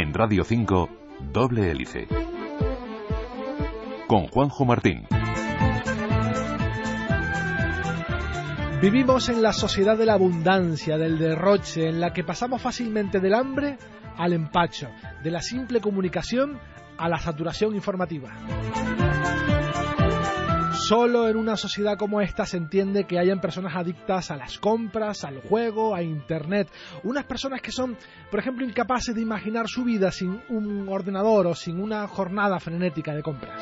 En Radio 5, Doble Hélice. Con Juanjo Martín. Vivimos en la sociedad de la abundancia, del derroche, en la que pasamos fácilmente del hambre al empacho, de la simple comunicación a la saturación informativa. Solo en una sociedad como esta se entiende que hayan personas adictas a las compras, al juego, a Internet. Unas personas que son, por ejemplo, incapaces de imaginar su vida sin un ordenador o sin una jornada frenética de compras.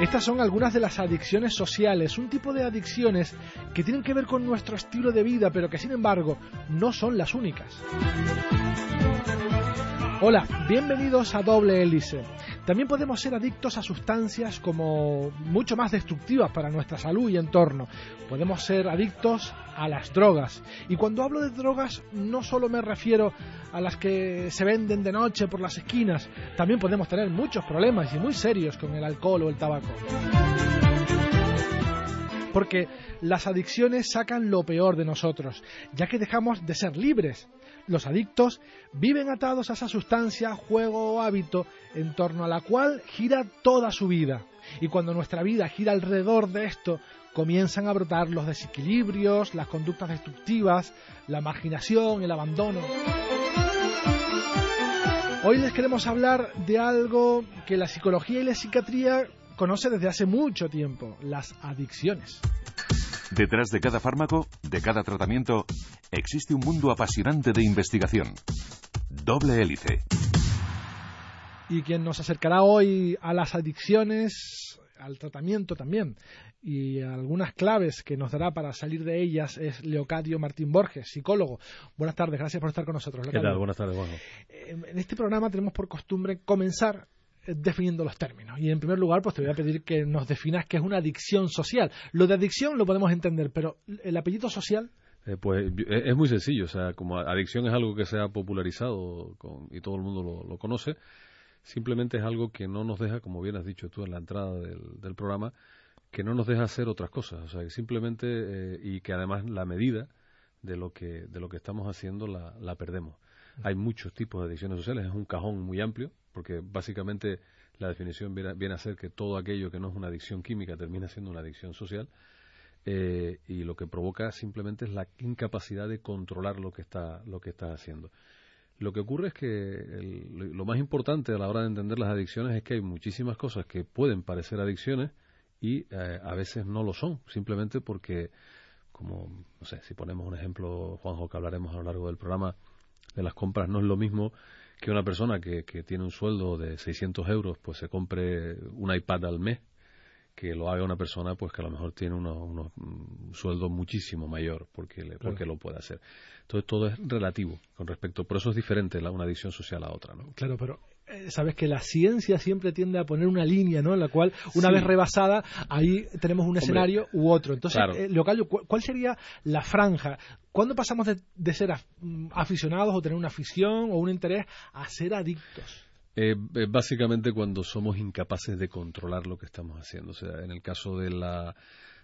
Estas son algunas de las adicciones sociales, un tipo de adicciones que tienen que ver con nuestro estilo de vida, pero que sin embargo no son las únicas. Hola, bienvenidos a Doble Hélice. También podemos ser adictos a sustancias como mucho más destructivas para nuestra salud y entorno. Podemos ser adictos a las drogas. Y cuando hablo de drogas no solo me refiero a las que se venden de noche por las esquinas, también podemos tener muchos problemas y muy serios con el alcohol o el tabaco. Porque las adicciones sacan lo peor de nosotros, ya que dejamos de ser libres los adictos viven atados a esa sustancia, juego o hábito en torno a la cual gira toda su vida. Y cuando nuestra vida gira alrededor de esto, comienzan a brotar los desequilibrios, las conductas destructivas, la marginación, el abandono. Hoy les queremos hablar de algo que la psicología y la psiquiatría conoce desde hace mucho tiempo, las adicciones. Detrás de cada fármaco, de cada tratamiento, existe un mundo apasionante de investigación. Doble hélice. Y quien nos acercará hoy a las adicciones, al tratamiento también, y algunas claves que nos dará para salir de ellas es Leocadio Martín Borges, psicólogo. Buenas tardes, gracias por estar con nosotros. ¿Qué tal? Buenas tardes, En este programa tenemos por costumbre comenzar eh, definiendo los términos. Y en primer lugar, pues te voy a pedir que nos definas qué es una adicción social. Lo de adicción lo podemos entender, pero el apellido social. Eh, pues es muy sencillo, o sea, como adicción es algo que se ha popularizado y todo el mundo lo, conoce, simplemente es algo que no nos deja, como bien has dicho tú en la entrada del, programa, que no nos deja hacer otras cosas, o sea, que simplemente eh, y que además la medida de lo que de lo que estamos haciendo la, la perdemos. Hay muchos tipos de adicciones sociales, es un cajón muy amplio, porque básicamente la definición viene, a ser que todo aquello que no es una adicción química termina siendo una adicción social eh, y lo que provoca simplemente es la incapacidad de controlar lo que está lo que está haciendo. Lo que ocurre es que lo más importante a la hora de entender las adicciones es que hay muchísimas cosas que pueden parecer adicciones y eh, a veces no lo son, simplemente porque, como, no sé, si ponemos un ejemplo, Juanjo, que hablaremos a lo largo del programa, de las compras. No es lo mismo que una persona que, que tiene un sueldo de 600 euros pues se compre un iPad al mes que lo haga una persona pues que a lo mejor tiene unos, un sueldo muchísimo mayor porque le, porque lo puede hacer. Entonces todo es relativo con respecto. Por eso es diferente la, una adicción social a otra ¿no? claro pero sabes que la ciencia siempre tiende a poner una línea, ¿no? En la cual, una vez rebasada, ahí tenemos un escenario u otro. Entonces, eh, ¿cuál sería la franja? ¿Cuándo pasamos de, ser mm, aficionados o tener una afición o un interés a ser adictos? Eh, básicamente cuando somos incapaces de controlar lo que estamos haciendo. O sea, en el caso de la,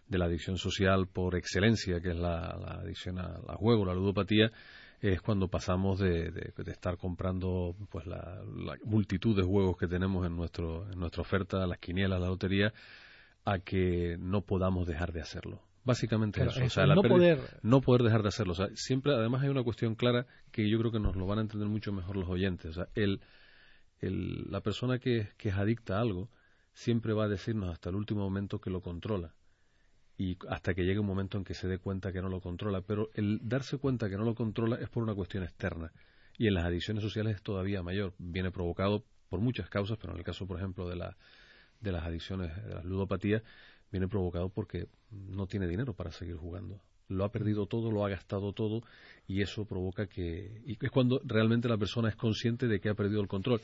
de la adicción social por excelencia, que es la, la adicción al juego, la ludopatía, es cuando pasamos de, estar comprando pues la, multitud de juegos que tenemos en nuestro en nuestra oferta, las quinielas, la lotería, a que no podamos dejar de hacerlo. Básicamente eso, o sea, no, poder... no poder dejar de hacerlo. O sea, siempre, además, hay una cuestión clara que yo creo que nos lo van a entender mucho mejor los oyentes. O sea, el, el, la persona que, que es adicta a algo siempre va a decirnos hasta el último momento que lo controla y hasta que llegue un momento en que se dé cuenta que no lo controla. Pero el darse cuenta que no lo controla es por una cuestión externa. Y en las adicciones sociales es todavía mayor. Viene provocado por muchas causas, pero en el caso, por ejemplo, de, la, de las adicciones, de las ludopatías, viene provocado porque no tiene dinero para seguir jugando. Lo ha perdido todo, lo ha gastado todo y eso provoca que... Y es cuando realmente la persona es consciente de que ha perdido el control.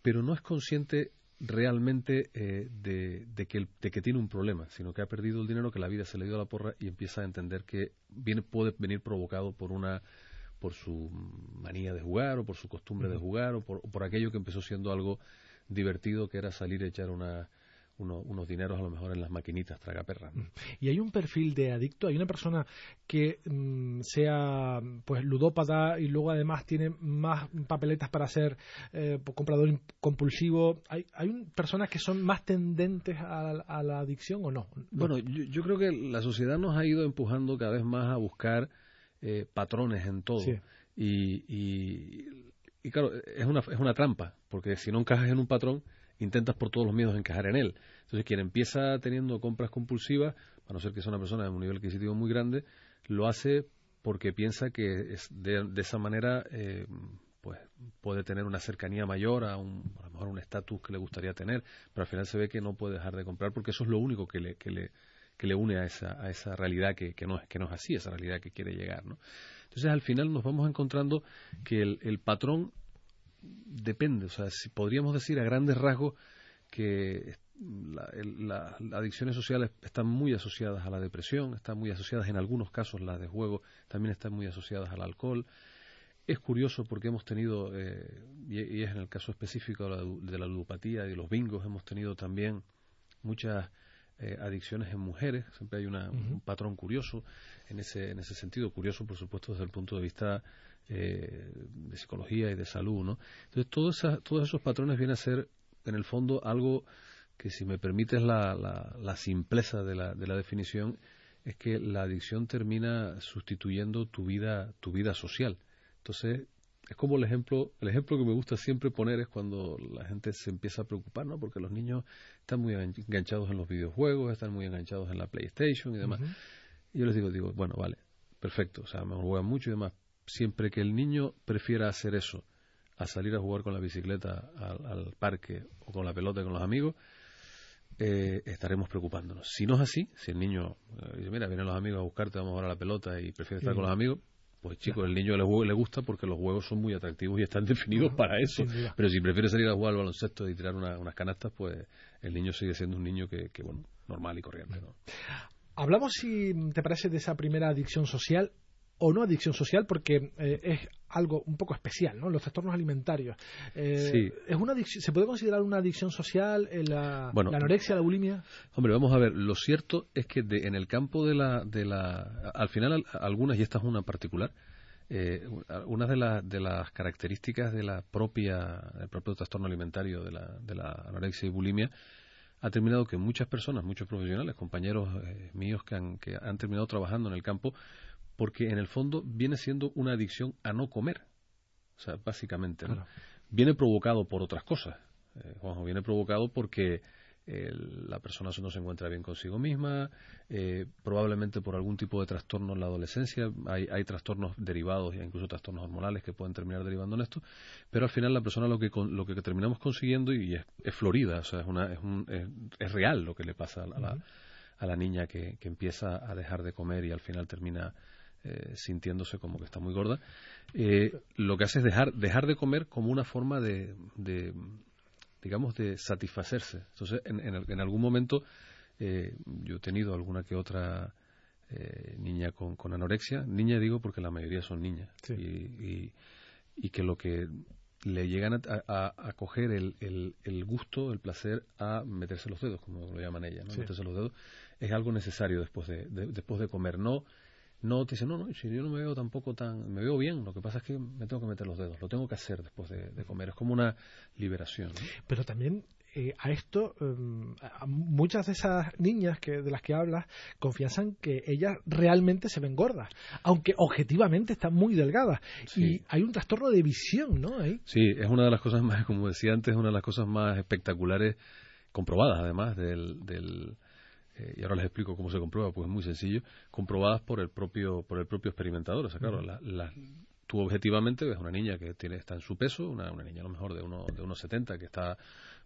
Pero no es consciente realmente eh, de, que de que tiene un problema, sino que ha perdido el dinero, que la vida se le dio a la porra y empieza a entender que viene, puede venir provocado por una por su manía de jugar o por su costumbre de jugar o por, aquello que empezó siendo algo divertido que era salir a echar una, unos dineros a lo mejor en las maquinitas tragaperras. Mm. Y hay un perfil de adicto, hay una persona que mm, sea pues ludópata y luego además tiene más papeletas para ser eh, comprador compulsivo. ¿Hay, hay personas que son más tendentes a, la adicción o no? Bueno, yo, creo que la sociedad nos ha ido empujando cada vez más a buscar eh, patrones en todo. Y, y, y, claro, es una, es una trampa, porque si no encajas en un patrón, intentas por todos los medios encajar en él. Entonces, quien empieza teniendo compras compulsivas, a no ser que sea una persona de un nivel adquisitivo muy grande, lo hace porque piensa que es de, esa manera eh, pues puede tener una cercanía mayor a, un, a lo mejor un estatus que le gustaría tener, pero al final se ve que no puede dejar de comprar porque eso es lo único que le, que le, que le une a esa, a esa realidad que, que, no, que no es así, esa realidad que quiere llegar. ¿no? Entonces al final nos vamos encontrando que el patrón depende, o sea, si podríamos decir a grandes rasgos que las adicciones sociales están muy asociadas a la depresión, están muy asociadas en algunos casos las de juego, también están muy asociadas al alcohol. Es curioso porque hemos tenido, eh, y, es en el caso específico de la, ludopatía y de los bingos, hemos tenido también muchas eh, adicciones en mujeres, siempre hay un patrón curioso en ese, en ese sentido, curioso por supuesto desde el punto de vista eh, de psicología y de salud, ¿no? Entonces, todos, todos esos patrones vienen a ser, en el fondo, algo que, si me permites la, la, simpleza de la, de la definición, es que la adicción termina sustituyendo tu vida, tu vida social. Entonces, es como el ejemplo, el ejemplo que me gusta siempre poner es cuando la gente se empieza a preocupar, ¿no? Porque los niños están muy enganchados en los videojuegos, están muy enganchados en la PlayStation y demás. Y yo les digo, digo, bueno, vale, perfecto, o sea, me juegan mucho y demás, siempre que el niño prefiera hacer eso a salir a jugar con la bicicleta al, parque o con la pelota con los amigos, eh, estaremos preocupándonos. Si no es así, si el niño eh, dice, mira, vienen los amigos a buscarte, vamos a jugar a la pelota y prefiere estar con los amigos, pues chicos, el niño le, le, gusta porque los juegos son muy atractivos y están definidos para eso. Pero si prefiere salir a jugar al baloncesto y tirar unas canastas, pues el niño sigue siendo un niño que, que bueno, normal y corriente. ¿no? Hablamos, si te parece, de esa primera adicción social o no adicción social porque eh, es algo un poco especial, ¿no? Los trastornos alimentarios. Eh, ¿es una ¿Se puede considerar una adicción social la, anorexia, la bulimia? Hombre, vamos a ver. Lo cierto es que en el campo de la, de la... Al final, algunas, y esta es una particular, eh, una de, de las características de la propia, del propio trastorno alimentario de la, de la anorexia y bulimia ha terminado que muchas personas, muchos profesionales, compañeros míos que han, que han terminado trabajando en el campo, porque en el fondo viene siendo una adicción a no comer. O sea, básicamente, Viene provocado por otras cosas. Eh, viene provocado porque la persona no se encuentra bien consigo misma, eh, probablemente por algún tipo de trastorno en la adolescencia, hay, hay trastornos derivados, incluso trastornos hormonales que pueden terminar derivando en esto, pero al final la persona lo que, lo que terminamos consiguiendo, y es, florida, o sea, es, una, es, un, es, real lo que le pasa a la, a la niña que, que, empieza a dejar de comer y al final termina eh, sintiéndose como que está muy gorda, eh, lo que hace es dejar, dejar de comer como una forma de, digamos, de satisfacerse. Entonces, en, en, algún momento eh, yo he tenido alguna que otra niña con, con, anorexia, niña digo porque la mayoría son niñas, y, y, que lo que le llegan a, a, coger el, el, el, gusto, el placer a meterse los dedos, como lo llaman ellas, ¿no? meterse los dedos, es algo necesario después de, después de comer, no no te dice, no, no, si yo no me veo tampoco tan, me veo bien, lo que pasa es que me tengo que meter los dedos, lo tengo que hacer después de, comer, es como una liberación. Pero también eh, a esto, em, muchas de esas niñas que, de las que hablas confiesan que ellas realmente se ven gordas, aunque objetivamente están muy delgadas. Y hay un trastorno de visión, ¿no? Ahí. Sí, es una de las cosas más, como decía antes, una de las cosas más espectaculares, comprobadas además, del, del eh, y ahora les explico cómo se comprueba, pues es muy sencillo, comprobadas por el propio, por el propio experimentador. O sea, claro, la, tú objetivamente ves una niña que tiene, está en su peso, una, una niña a lo mejor de, uno, de unos 70 que está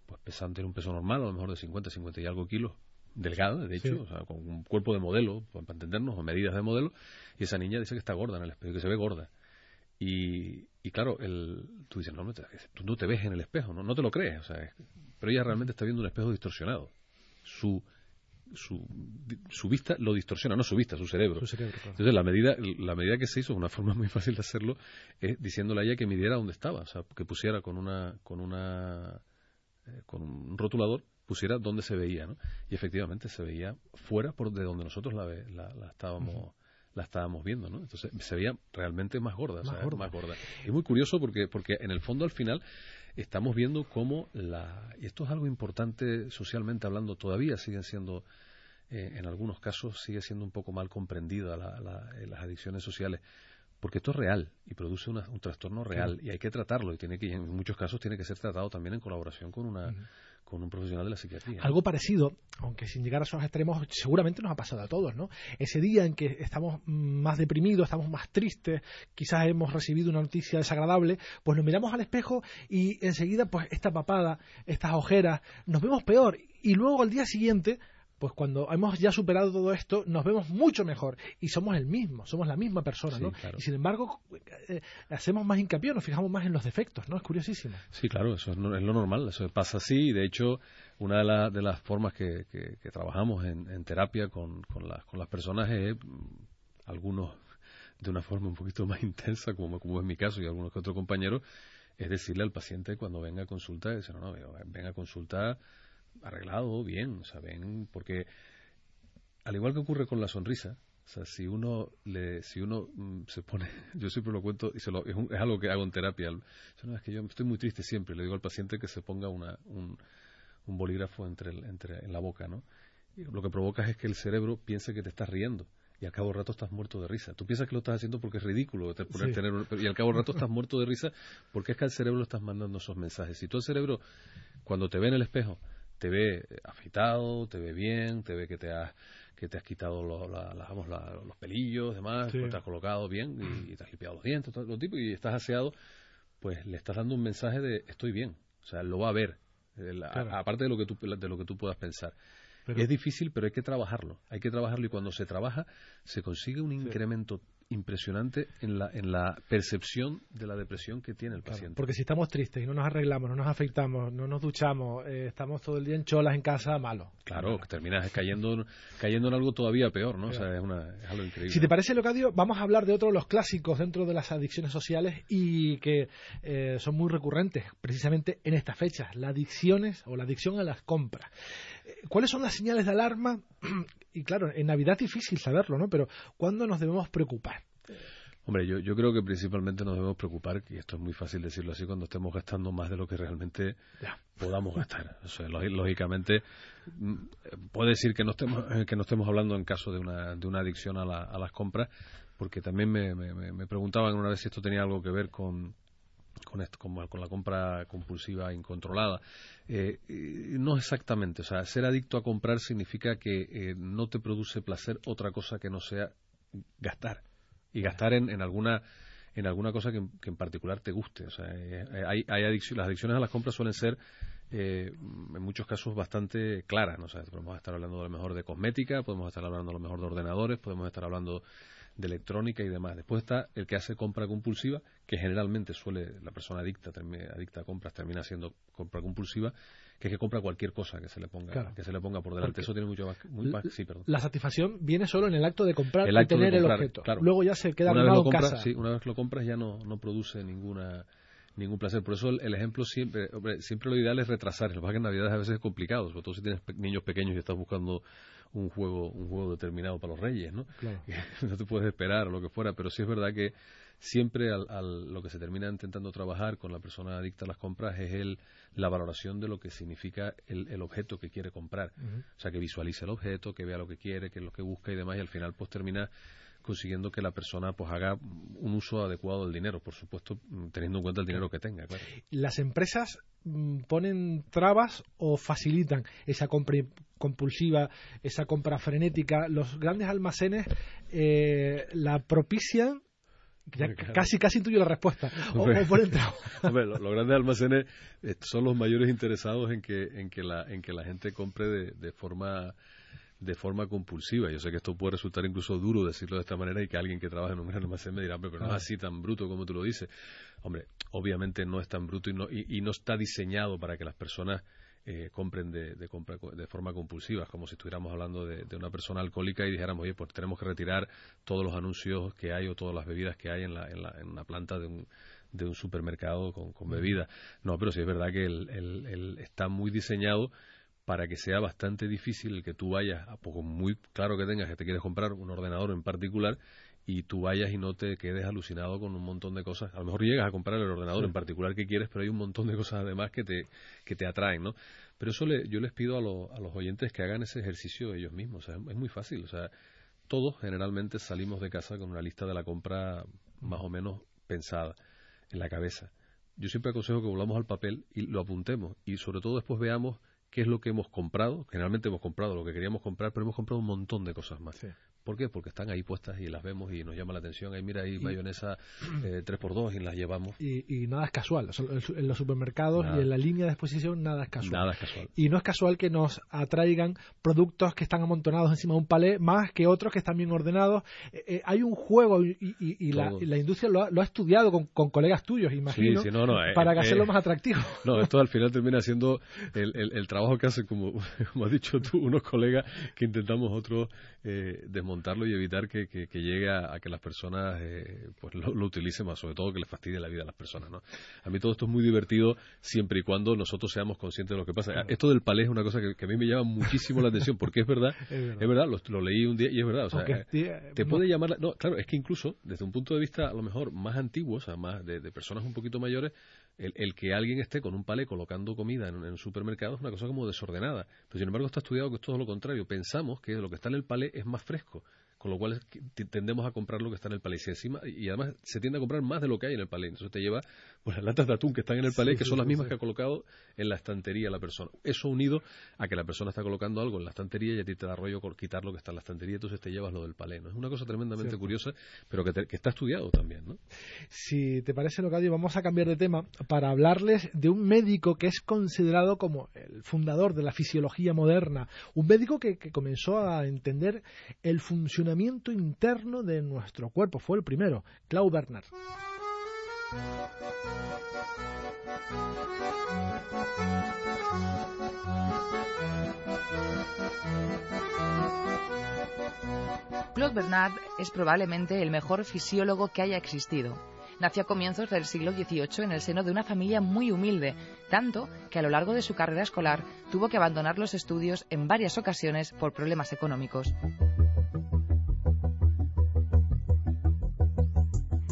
pues pesando, tiene un peso normal, a lo mejor de 50, 50 y algo kilos, delgada, de hecho, o sea, con un cuerpo de modelo, pues, para entendernos, o medidas de modelo, y esa niña dice que está gorda en el espejo, que se ve gorda. Y, y claro, el, tú dices, no, no te, tú no te ves en el espejo, no, no te lo crees, o sea, pero ella realmente está viendo un espejo distorsionado. Su su, su vista lo distorsiona, no su vista, su cerebro. Entonces, la medida, la medida que se hizo, una forma muy fácil de hacerlo, es diciéndole a ella que midiera dónde estaba, o sea, que pusiera con una, con una, eh, con un rotulador, pusiera dónde se veía, ¿no? Y efectivamente se veía fuera por de donde nosotros la, la, estábamos la estábamos viendo, ¿no? Entonces se veía realmente más gorda, más, gorda. más gorda. Y muy curioso porque porque en el fondo al final estamos viendo cómo la y esto es algo importante socialmente hablando todavía siguen siendo eh, en algunos casos sigue siendo un poco mal comprendida las adicciones sociales porque esto es real y produce un trastorno real y hay que tratarlo y tiene que en muchos casos tiene que ser tratado también en colaboración con una con un profesional de la psiquiatría. Algo parecido, aunque sin llegar a esos extremos, seguramente nos ha pasado a todos, ¿no? Ese día en que estamos más deprimidos, estamos más tristes, quizás hemos recibido una noticia desagradable, pues nos miramos al espejo y enseguida, pues esta papada, estas ojeras, nos vemos peor y luego al día siguiente pues cuando hemos ya superado todo esto, nos vemos mucho mejor y somos el mismo, somos la misma persona, ¿no? Y sin embargo, eh, hacemos más hincapié, nos fijamos más en los defectos, ¿no? Es curiosísimo. Sí, claro, eso es, lo normal, eso pasa así y de hecho una de, de las formas que, que, trabajamos en, terapia con, con, con las personas es mm, algunos de una forma un poquito más intensa, como, como es mi caso y algunos que otros compañeros, es decirle al paciente cuando venga a consulta, no, no, venga a consulta arreglado, bien, o sea, ven, porque al igual que ocurre con la sonrisa, o sea, si uno le, si uno mm, se pone, yo siempre lo cuento y se lo, es, algo que hago en terapia. es que yo estoy muy triste siempre. Le digo al paciente que se ponga una, un, un bolígrafo entre, entre en la boca, ¿no? Y lo que provoca es que el cerebro piense que te estás riendo y al cabo rato estás muerto de risa. Tú piensas que lo estás haciendo porque es ridículo tener y al cabo rato estás muerto de risa porque es que al cerebro le estás mandando esos mensajes. Si tú al cerebro cuando te ve en el espejo te ve afeitado, te ve bien, te ve que te has que te has quitado los pelillos, demás, te has colocado bien y, te has limpiado los dientes, todo lo tipo y estás aseado, pues le estás dando un mensaje de estoy bien, o sea, lo va a ver, aparte de lo que tú de lo que tú puedas pensar. es difícil, pero hay que trabajarlo. Hay que trabajarlo y cuando se trabaja se consigue un incremento impresionante en la, en la percepción de la depresión que tiene el paciente. porque si estamos tristes y no nos arreglamos, no nos afeitamos, no nos duchamos, eh, estamos todo el día en cholas en casa, malo. Claro, terminas cayendo, cayendo en algo todavía peor, ¿no? O sea, es, una, es, algo increíble. Si te parece, Locadio, vamos a hablar de otro de los clásicos dentro de las adicciones sociales y que eh, son muy recurrentes precisamente en estas fechas, las adicciones o la adicción a las compras. Eh, ¿Cuáles son las señales de alarma y claro, en Navidad es difícil saberlo, ¿no? Pero ¿cuándo nos debemos preocupar? Hombre, yo, yo creo que principalmente nos debemos preocupar, y esto es muy fácil decirlo así, cuando estemos gastando más de lo que realmente podamos gastar. O sea, lógicamente, mm, puede decir que no estemos, eh, que no estemos hablando en caso de una, de una adicción a, a las compras, porque también me, me, preguntaban una vez si esto tenía algo que ver con, con, esto, con, la compra compulsiva incontrolada. Eh, no exactamente. O sea, ser adicto a comprar significa que eh, no te produce placer otra cosa que no sea gastar. Y gastar en, en alguna en alguna cosa que, en particular te guste. O sea, eh, hay, hay las adicciones a las compras suelen ser en muchos casos bastante claras. ¿no? O podemos estar hablando a lo mejor de cosmética, podemos estar hablando a lo mejor de ordenadores, podemos estar hablando de electrónica y demás. Después está el que hace compra compulsiva, que generalmente suele, la persona adicta, adicta a compras termina haciendo compra compulsiva, que es que compra cualquier cosa que se le ponga, que se le ponga por delante. Eso tiene mucho más, muy sí, perdón. La satisfacción viene solo en el acto de comprar y tener el objeto. Luego ya se queda una en casa. Sí, una vez que lo compras ya no, no produce ninguna ningún placer. Por eso el, ejemplo siempre, siempre lo ideal es retrasar. Lo que pasa que en Navidad a veces es complicado, sobre todo si tienes niños pequeños y estás buscando un juego, un juego determinado para los reyes, ¿no? no te puedes esperar o lo que fuera, pero sí es verdad que siempre al, lo que se termina intentando trabajar con la persona adicta a las compras es el, la valoración de lo que significa el, el objeto que quiere comprar. O sea, que visualice el objeto, que vea lo que quiere, que es lo que busca y demás, y al final pues termina consiguiendo que la persona pues haga un uso adecuado del dinero, por supuesto, teniendo en cuenta el dinero que tenga. Las empresas mm, ponen trabas o facilitan esa compra compulsiva, esa compra frenética. Los grandes almacenes eh, la propician casi casi intuyo la respuesta. O, los, grandes almacenes eh, son los mayores interesados en que en que la en que la gente compre de, de forma de forma compulsiva. Yo sé que esto puede resultar incluso duro decirlo de esta manera y que alguien que trabaja en un gran almacén me dirá, pero no es así tan bruto como tú lo dices. Hombre, obviamente no es tan bruto y no, y, no está diseñado para que las personas eh, compren de, de, compra, de forma compulsiva, como si estuviéramos hablando de, una persona alcohólica y dijéramos, oye, pues tenemos que retirar todos los anuncios que hay o todas las bebidas que hay en la, en la, en planta de un, de un supermercado con, con bebidas. No, pero sí es verdad que el, el, está muy diseñado para que sea bastante difícil el que tú vayas, a poco muy claro que tengas que te quieres comprar un ordenador en particular y tú vayas y no te quedes alucinado con un montón de cosas. A lo mejor llegas a comprar el ordenador en particular que quieres, pero hay un montón de cosas además que te, que te atraen, ¿no? Pero eso le, yo les pido a, a los oyentes que hagan ese ejercicio ellos mismos. O sea, es muy fácil. O sea, todos generalmente salimos de casa con una lista de la compra más o menos pensada en la cabeza. Yo siempre aconsejo que volvamos al papel y lo apuntemos y sobre todo después veamos qué es lo que hemos comprado. Generalmente hemos comprado lo que queríamos comprar, pero hemos comprado un montón de cosas más. ¿Por qué? Porque están ahí puestas y las vemos y nos llama la atención. Ahí mira, ahí mayonesa eh, 3x2 y las llevamos. Y, nada es casual. En los supermercados y en la línea de exposición nada es casual. Nada es casual. Y no es casual que nos atraigan productos que están amontonados encima de un palé más que otros que están bien ordenados. Eh, eh, hay un juego y, la, industria lo ha, estudiado con, colegas tuyos, imagino, eh, para que hacerlo más atractivo. No, esto al final termina siendo el, trabajo que hacen, como, como has dicho tú, unos colegas que intentamos otros desmontar y evitar que, llegue a, que las personas eh, pues lo, utilicen más, sobre todo que les fastidie la vida a las personas. ¿no? A mí todo esto es muy divertido siempre y cuando nosotros seamos conscientes de lo que pasa. Esto del palé es una cosa que, a mí me llama muchísimo la atención porque es verdad, es verdad, lo, leí un día y es verdad. O sea, eh, te puede llamar. no, claro, es que incluso desde un punto de vista a lo mejor más antiguo, o sea, más de, personas un poquito mayores, el, que alguien esté con un palé colocando comida en, en, un supermercado es una cosa como desordenada. Pero sin embargo está estudiado que es todo lo contrario. Pensamos que lo que está en el palé es más fresco con lo cual tendemos a comprar lo que está en el palé. Y, encima, y además se tiende a comprar más de lo que hay en el palé. Entonces te lleva pues, las latas de atún que están en el palé, que son las mismas que ha colocado en la estantería la persona. Eso unido a que la persona está colocando algo en la estantería y a ti te da rollo quitar lo que está en la estantería, entonces te llevas lo del palé. ¿no? Es una cosa tremendamente curiosa, pero que, está estudiado también. ¿no? Si te parece, Locadio, vamos a cambiar de tema para hablarles de un médico que es considerado como el fundador de la fisiología moderna. Un médico que comenzó a entender el funcionamiento interno de nuestro cuerpo. Fue el primero, Claude Bernard. Claude Bernard es probablemente el mejor fisiólogo que haya existido. Nació a comienzos del siglo XVIII en el seno de una familia muy humilde, tanto que a lo largo de su carrera escolar tuvo que abandonar los estudios en varias ocasiones por problemas económicos.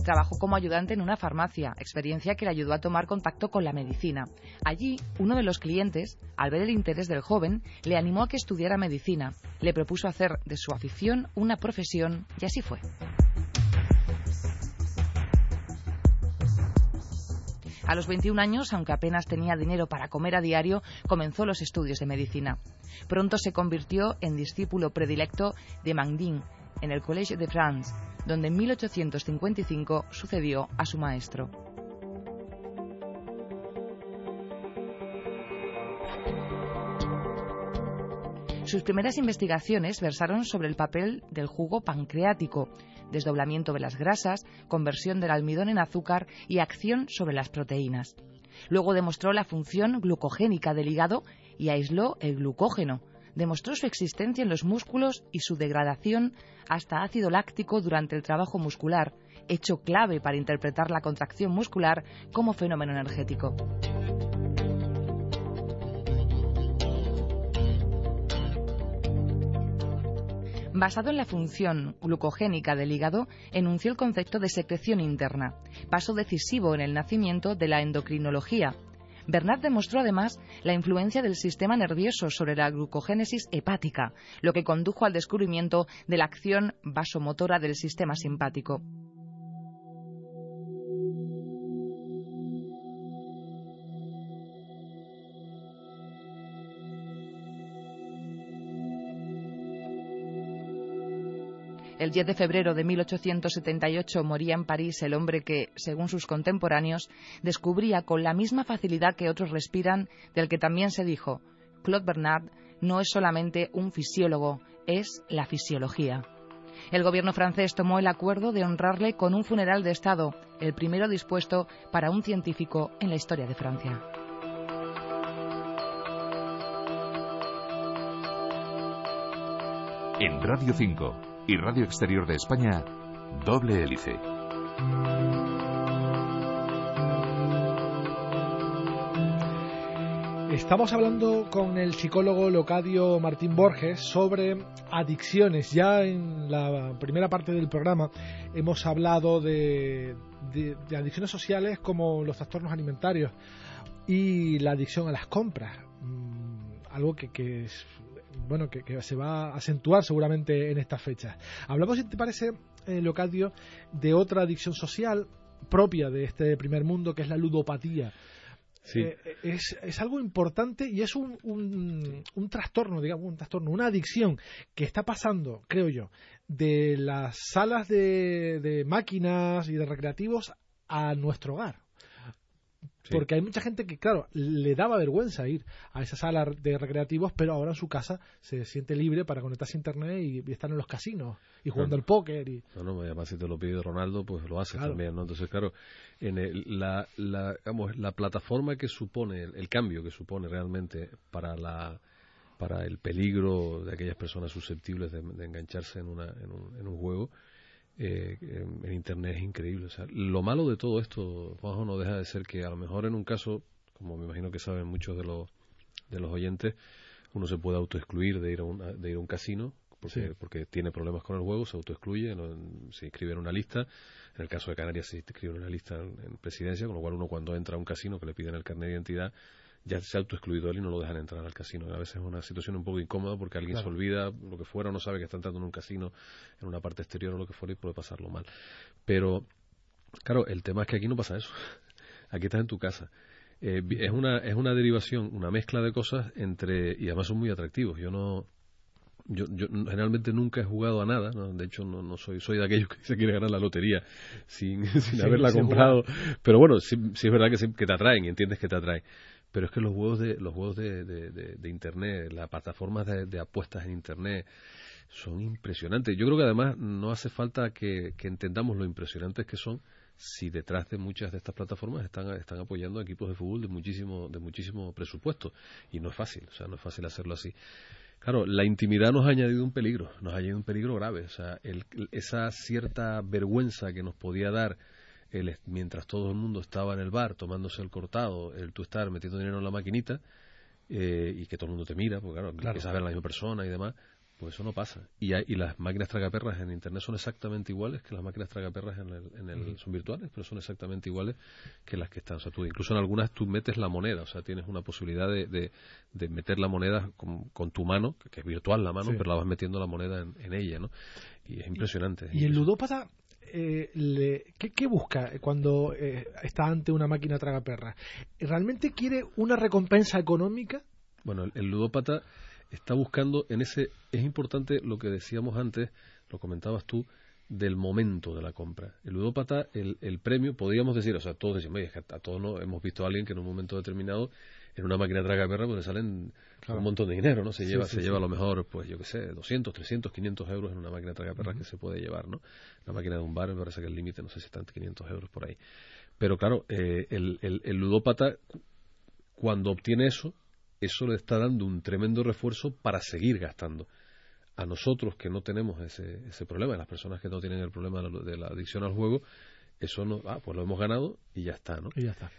Trabajó como ayudante en una farmacia, experiencia que le ayudó a tomar contacto con la medicina. Allí, uno de los clientes, al ver el interés del joven, le animó a que estudiara medicina. Le propuso hacer de su afición una profesión y así fue. A los 21 años, aunque apenas tenía dinero para comer a diario, comenzó los estudios de medicina. Pronto se convirtió en discípulo predilecto de Mandin en el Collège de France donde en 1855 sucedió a su maestro. Sus primeras investigaciones versaron sobre el papel del jugo pancreático, desdoblamiento de las grasas, conversión del almidón en azúcar y acción sobre las proteínas. Luego demostró la función glucogénica del hígado y aisló el glucógeno, demostró su existencia en los músculos y su degradación hasta ácido láctico durante el trabajo muscular, hecho clave para interpretar la contracción muscular como fenómeno energético. Basado en la función glucogénica del hígado, enunció el concepto de secreción interna, paso decisivo en el nacimiento de la endocrinología, Bernard demostró además la influencia del sistema nervioso sobre la glucogénesis hepática, lo que condujo al descubrimiento de la acción vasomotora del sistema simpático. El 10 de febrero de 1878 moría en París el hombre que, según sus contemporáneos, descubría con la misma facilidad que otros respiran, del que también se dijo, Claude Bernard no es solamente un fisiólogo, es la fisiología. El gobierno francés tomó el acuerdo de honrarle con un funeral de Estado, el primero dispuesto para un científico en la historia de Francia. En Radio 5 y Radio Exterior de España, doble hélice. Estamos hablando con el psicólogo Locadio Martín Borges sobre adicciones. Ya en la primera parte del programa hemos hablado de, adicciones sociales como los trastornos alimentarios y la adicción a las compras. Mm, algo que, es bueno que, se va a acentuar seguramente en estas fechas. Hablamos, si te parece, eh, Locadio, de otra adicción social propia de este primer mundo, que es la ludopatía. Eh, es, es, algo importante y es un, un, trastorno, digamos, un trastorno, una adicción que está pasando, creo yo, de las salas de, de máquinas y de recreativos a nuestro hogar. Porque hay mucha gente que, claro, le daba vergüenza ir a esa sala de recreativos, pero ahora en su casa se siente libre para conectarse a internet y, estar en los casinos y jugando al póker. Y... No, no, además si te lo pide Ronaldo, pues lo hace también, ¿no? Entonces, claro, en la, la, digamos, la plataforma que supone, el, cambio que supone realmente para la para el peligro de aquellas personas susceptibles de, engancharse en, una, en, un, en un juego, eh, en Internet es increíble. O sea, lo malo de todo esto, Juanjo, no deja de ser que a lo mejor en un caso, como me imagino que saben muchos de los, de los oyentes, uno se puede autoexcluir de ir a un, de ir a un casino porque, porque tiene problemas con el juego, se autoexcluye, se inscribe en una lista. En el caso de Canarias se inscribe en una lista en, presidencia, con lo cual uno cuando entra a un casino que le piden el carnet de identidad ya se ha autoexcluido él y no lo dejan entrar al casino. A veces es una situación un poco incómoda porque alguien se olvida lo que fuera, no sabe que está entrando en un casino en una parte exterior o lo que fuera y puede pasarlo mal. Pero, claro, el tema es que aquí no pasa eso. Aquí estás en tu casa. Eh, es, una, es una derivación, una mezcla de cosas entre, y además son muy atractivos. Yo no, yo, yo generalmente nunca he jugado a nada, de hecho no, no soy soy de aquellos que se quiere ganar la lotería sin, sin haberla comprado, pero bueno, sí, es verdad que, que te atraen y entiendes que te atraen pero es que los juegos de los juegos de, de, internet las plataformas de, apuestas en internet son impresionantes. Yo creo que además no hace falta que, entendamos lo impresionantes que son si detrás de muchas de estas plataformas están, están apoyando equipos de fútbol de muchísimo de muchísimo presupuesto. Y no es fácil o sea no es fácil hacerlo así. Claro, la intimidad nos ha añadido un peligro, nos ha añadido un peligro grave. O sea, esa cierta vergüenza que nos podía dar mientras todo el mundo estaba en el bar tomándose el cortado, el tú estar metiendo dinero en la maquinita eh, y que todo el mundo te mira, porque claro, claro. empiezas a ver a la misma persona y demás, pues eso no pasa. Y, y las máquinas tragaperras en Internet son exactamente iguales que las máquinas tragaperras en el, en el son virtuales, pero son exactamente iguales que las que están. O sea, tú, incluso en algunas tú metes la moneda, o sea, tienes una posibilidad de, de, meter la moneda con, tu mano, que es virtual la mano, pero la vas metiendo la moneda en, ella, ¿no? Y es impresionante. Y, el ludópata eh, le, ¿qué, busca cuando eh, está ante una máquina tragaperra? ¿Realmente quiere una recompensa económica? Bueno, el, ludópata está buscando en ese. Es importante lo que decíamos antes, lo comentabas tú, del momento de la compra. El ludópata, el, el premio, podríamos decir, o sea, todos decimos, oye, a todos no, hemos visto a alguien que en un momento determinado en una máquina traga perra pues salen un montón de dinero, ¿no? Se lleva, se lleva a lo mejor, pues yo qué sé, 200, 300, 500 euros en una máquina traga perra que se puede llevar, ¿no? La máquina de un bar me parece que el límite, no sé si están 500 euros por ahí. Pero claro, eh, el, el, ludópata, cuando obtiene eso, eso le está dando un tremendo refuerzo para seguir gastando. A nosotros que no tenemos ese, ese problema, a las personas que no tienen el problema de la, de la adicción al juego, eso no, ah, pues lo hemos ganado y ya está, ¿no? Y ya está.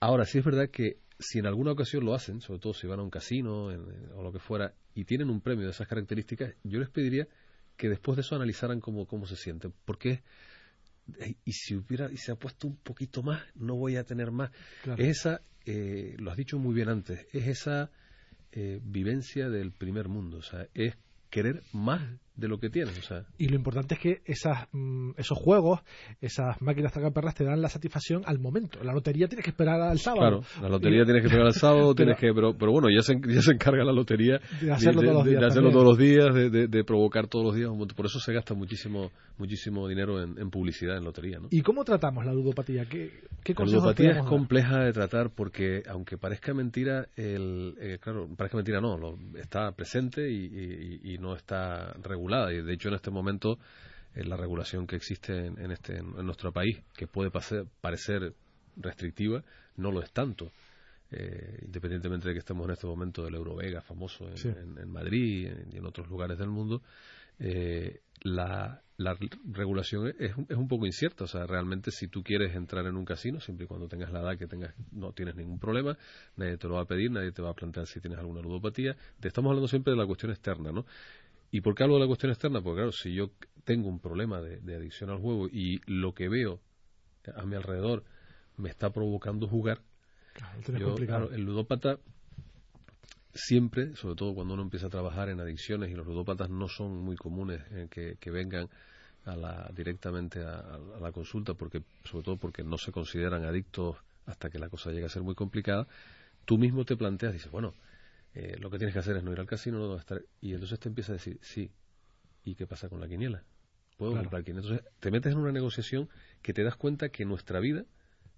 Ahora, sí es verdad que si en alguna ocasión lo hacen, sobre todo si van a un casino o lo que fuera, y tienen un premio de esas características, yo les pediría que después de eso analizaran cómo, cómo se sienten. Porque, y si hubiera, y se ha puesto un poquito más, no voy a tener más. Es esa, eh, lo has dicho muy bien antes, es esa eh, vivencia del primer mundo. O sea, es querer más de lo que tienes. O sea. Y lo importante es que esas, mm, esos juegos, esas máquinas tragaperras te dan la satisfacción al momento. La lotería tienes que esperar al sábado. Claro, la lotería tienes que esperar al sábado, tienes que, pero, pero bueno, ya se, ya se encarga la lotería de hacerlo todos los días. De hacerlo todos los días, de, provocar todos los días. Por eso se gasta muchísimo muchísimo dinero en, publicidad, en lotería. ¿no? ¿Y cómo tratamos la ludopatía? ¿Qué, qué la ludopatía es compleja de tratar porque, aunque parezca mentira, el, eh, claro, parezca mentira no, lo, está presente y, y no está regulada. Y de hecho, en este momento, eh, la regulación que existe en, este, en, nuestro país, que puede parecer restrictiva, no lo es tanto. Eh, independientemente de que estemos en este momento del Eurovega famoso en, Madrid y en, otros lugares del mundo, eh, la, la regulación es, es, un poco incierta. O sea, realmente si tú quieres entrar en un casino, siempre y cuando tengas la edad que tengas, no tienes ningún problema, nadie te lo va a pedir, nadie te va a plantear si tienes alguna ludopatía. Te estamos hablando siempre de la cuestión externa, ¿no? ¿Y por qué hablo de la cuestión externa? Porque claro, si yo tengo un problema de, adicción al juego y lo que veo a mi alrededor me está provocando jugar, claro, el ludópata siempre, sobre todo cuando uno empieza a trabajar en adicciones y los ludópatas no son muy comunes eh, que, vengan a la, directamente a, la consulta, porque sobre todo porque no se consideran adictos hasta que la cosa llega a ser muy complicada, tú mismo te planteas, dices, bueno, eh, lo que tienes que hacer es no ir al casino, no estar... Y entonces te empieza a decir, sí, ¿y qué pasa con la quiniela? ¿Puedo comprar quiniela? Entonces te metes en una negociación que te das cuenta que nuestra vida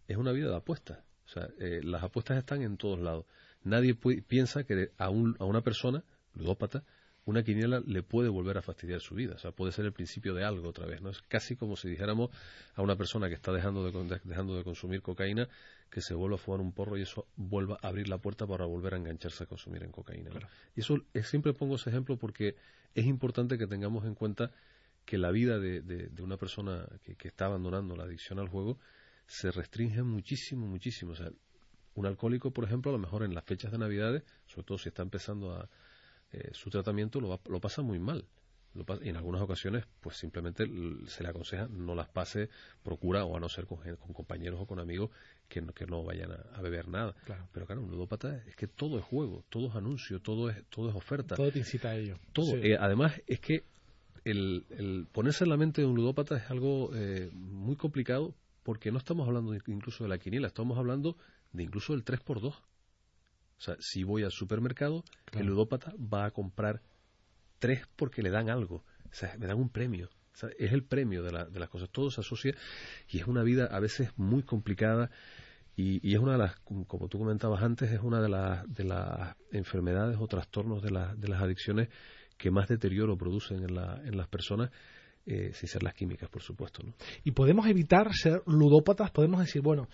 es una vida de apuestas. O sea, eh, las apuestas están en todos lados nadie piensa que a, un, a una persona, ludópata, una quiniela le puede volver a fastidiar su vida. O sea, puede ser el principio de algo otra vez. ¿no? Es casi como si dijéramos a una persona que está dejando de, dejando de consumir cocaína que se vuelva a fumar un porro y eso vuelva a abrir la puerta para volver a engancharse a consumir en cocaína. Y eso siempre pongo ese ejemplo porque es importante que tengamos en cuenta que la vida de, de, una persona que, que, está abandonando la adicción al juego se restringe muchísimo, muchísimo. O sea, un alcohólico, por ejemplo, a lo mejor en las fechas de Navidades, sobre todo si está empezando a, eh, su tratamiento, lo, lo, pasa muy mal. y en algunas ocasiones, pues simplemente se le aconseja no las pase, procura, o a no ser con, compañeros o con amigos, que no, que no vayan a, beber nada. Pero claro, un ludópata es que todo es juego, todo es anuncio, todo es, todo es oferta. Todo te incita a ello. Todo. Eh, además, es que el, el, ponerse en la mente de un ludópata es algo eh, muy complicado porque no estamos hablando incluso de la quiniela, estamos hablando de incluso el 3x2. O sea, si voy al supermercado, el ludópata va a comprar 3 porque le dan algo. O sea, me dan un premio. O sea, es el premio de, de, las cosas. Todo se asocia y es una vida a veces muy complicada y, y es una de las, como tú comentabas antes, es una de, las de las enfermedades o trastornos de, de las adicciones que más deterioro producen en, la, en las personas. Eh, sin ser las químicas, por supuesto. ¿no? Y podemos evitar ser ludópatas, podemos decir, bueno,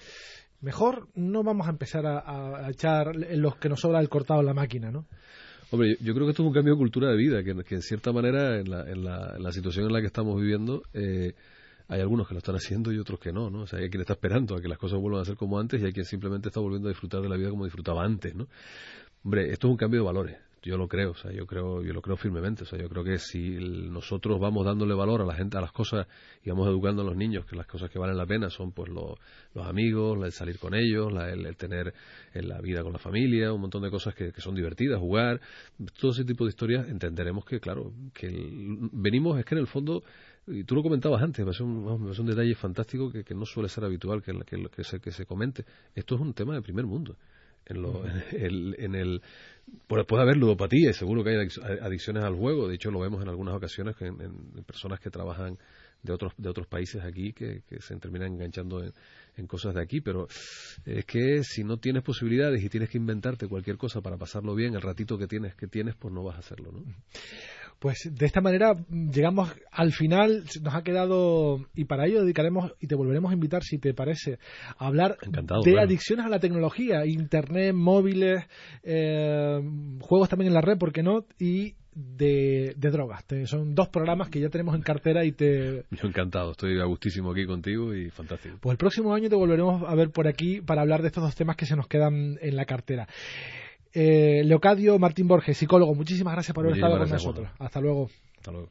mejor no vamos a empezar a, echar los que nos sobra el cortado en la máquina, ¿no? Hombre, yo, creo que esto es un cambio de cultura de vida, que, en cierta manera, en la, en, la, situación en la que estamos viviendo, eh, hay algunos que lo están haciendo y otros que no, ¿no? O sea, hay quien está esperando a que las cosas vuelvan a ser como antes y hay quien simplemente está volviendo a disfrutar de la vida como disfrutaba antes, ¿no? Hombre, esto es un cambio de valores yo lo creo, o sea, yo creo, yo lo creo firmemente, o sea, yo creo que si nosotros vamos dándole valor a la gente, a las cosas y vamos educando a los niños que las cosas que valen la pena son pues los amigos, el salir con ellos, el, tener en la vida con la familia, un montón de cosas que, son divertidas, jugar, todo ese tipo de historias, entenderemos que claro, que venimos es que en el fondo y tú lo comentabas antes, me parece un, detalle fantástico que, no suele ser habitual que, que, que, se, que se comente. Esto es un tema de primer mundo. En, lo, en, el, puede haber ludopatía y seguro que hay adicciones al juego. De hecho, lo vemos en algunas ocasiones en, personas que trabajan de otros, de otros países aquí que, se terminan enganchando en, cosas de aquí. Pero es que si no tienes posibilidades y tienes que inventarte cualquier cosa para pasarlo bien, el ratito que tienes, que tienes pues no vas a hacerlo. ¿no? Pues de esta manera llegamos al final, nos ha quedado, y para ello dedicaremos, y te volveremos a invitar si te parece, a hablar de adicciones a la tecnología, internet, móviles, eh, juegos también en la red, ¿por qué no? Y de, drogas. son dos programas que ya tenemos en cartera y te... Yo encantado, estoy a gustísimo aquí contigo y fantástico. Pues el próximo año te volveremos a ver por aquí para hablar de estos dos temas que se nos quedan en la cartera. Eh, Leocadio Martín Borges, psicólogo, muchísimas gracias por haber estado con nosotros. Hasta luego. Hasta luego.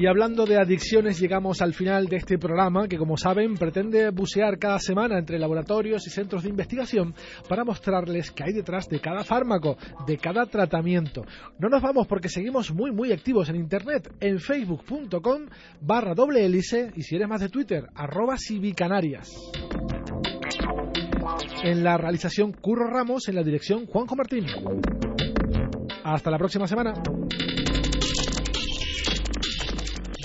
Y hablando de adicciones, llegamos al final de este programa que, como saben, pretende bucear cada semana entre laboratorios y centros de investigación para mostrarles qué hay detrás de cada fármaco, de cada tratamiento. No nos vamos porque seguimos muy, muy activos en Internet, en facebook.com barra doble hélice y si eres más de Twitter, arroba civicanarias. En la realización Curro Ramos, en la dirección Juanjo Martín. Hasta la próxima semana.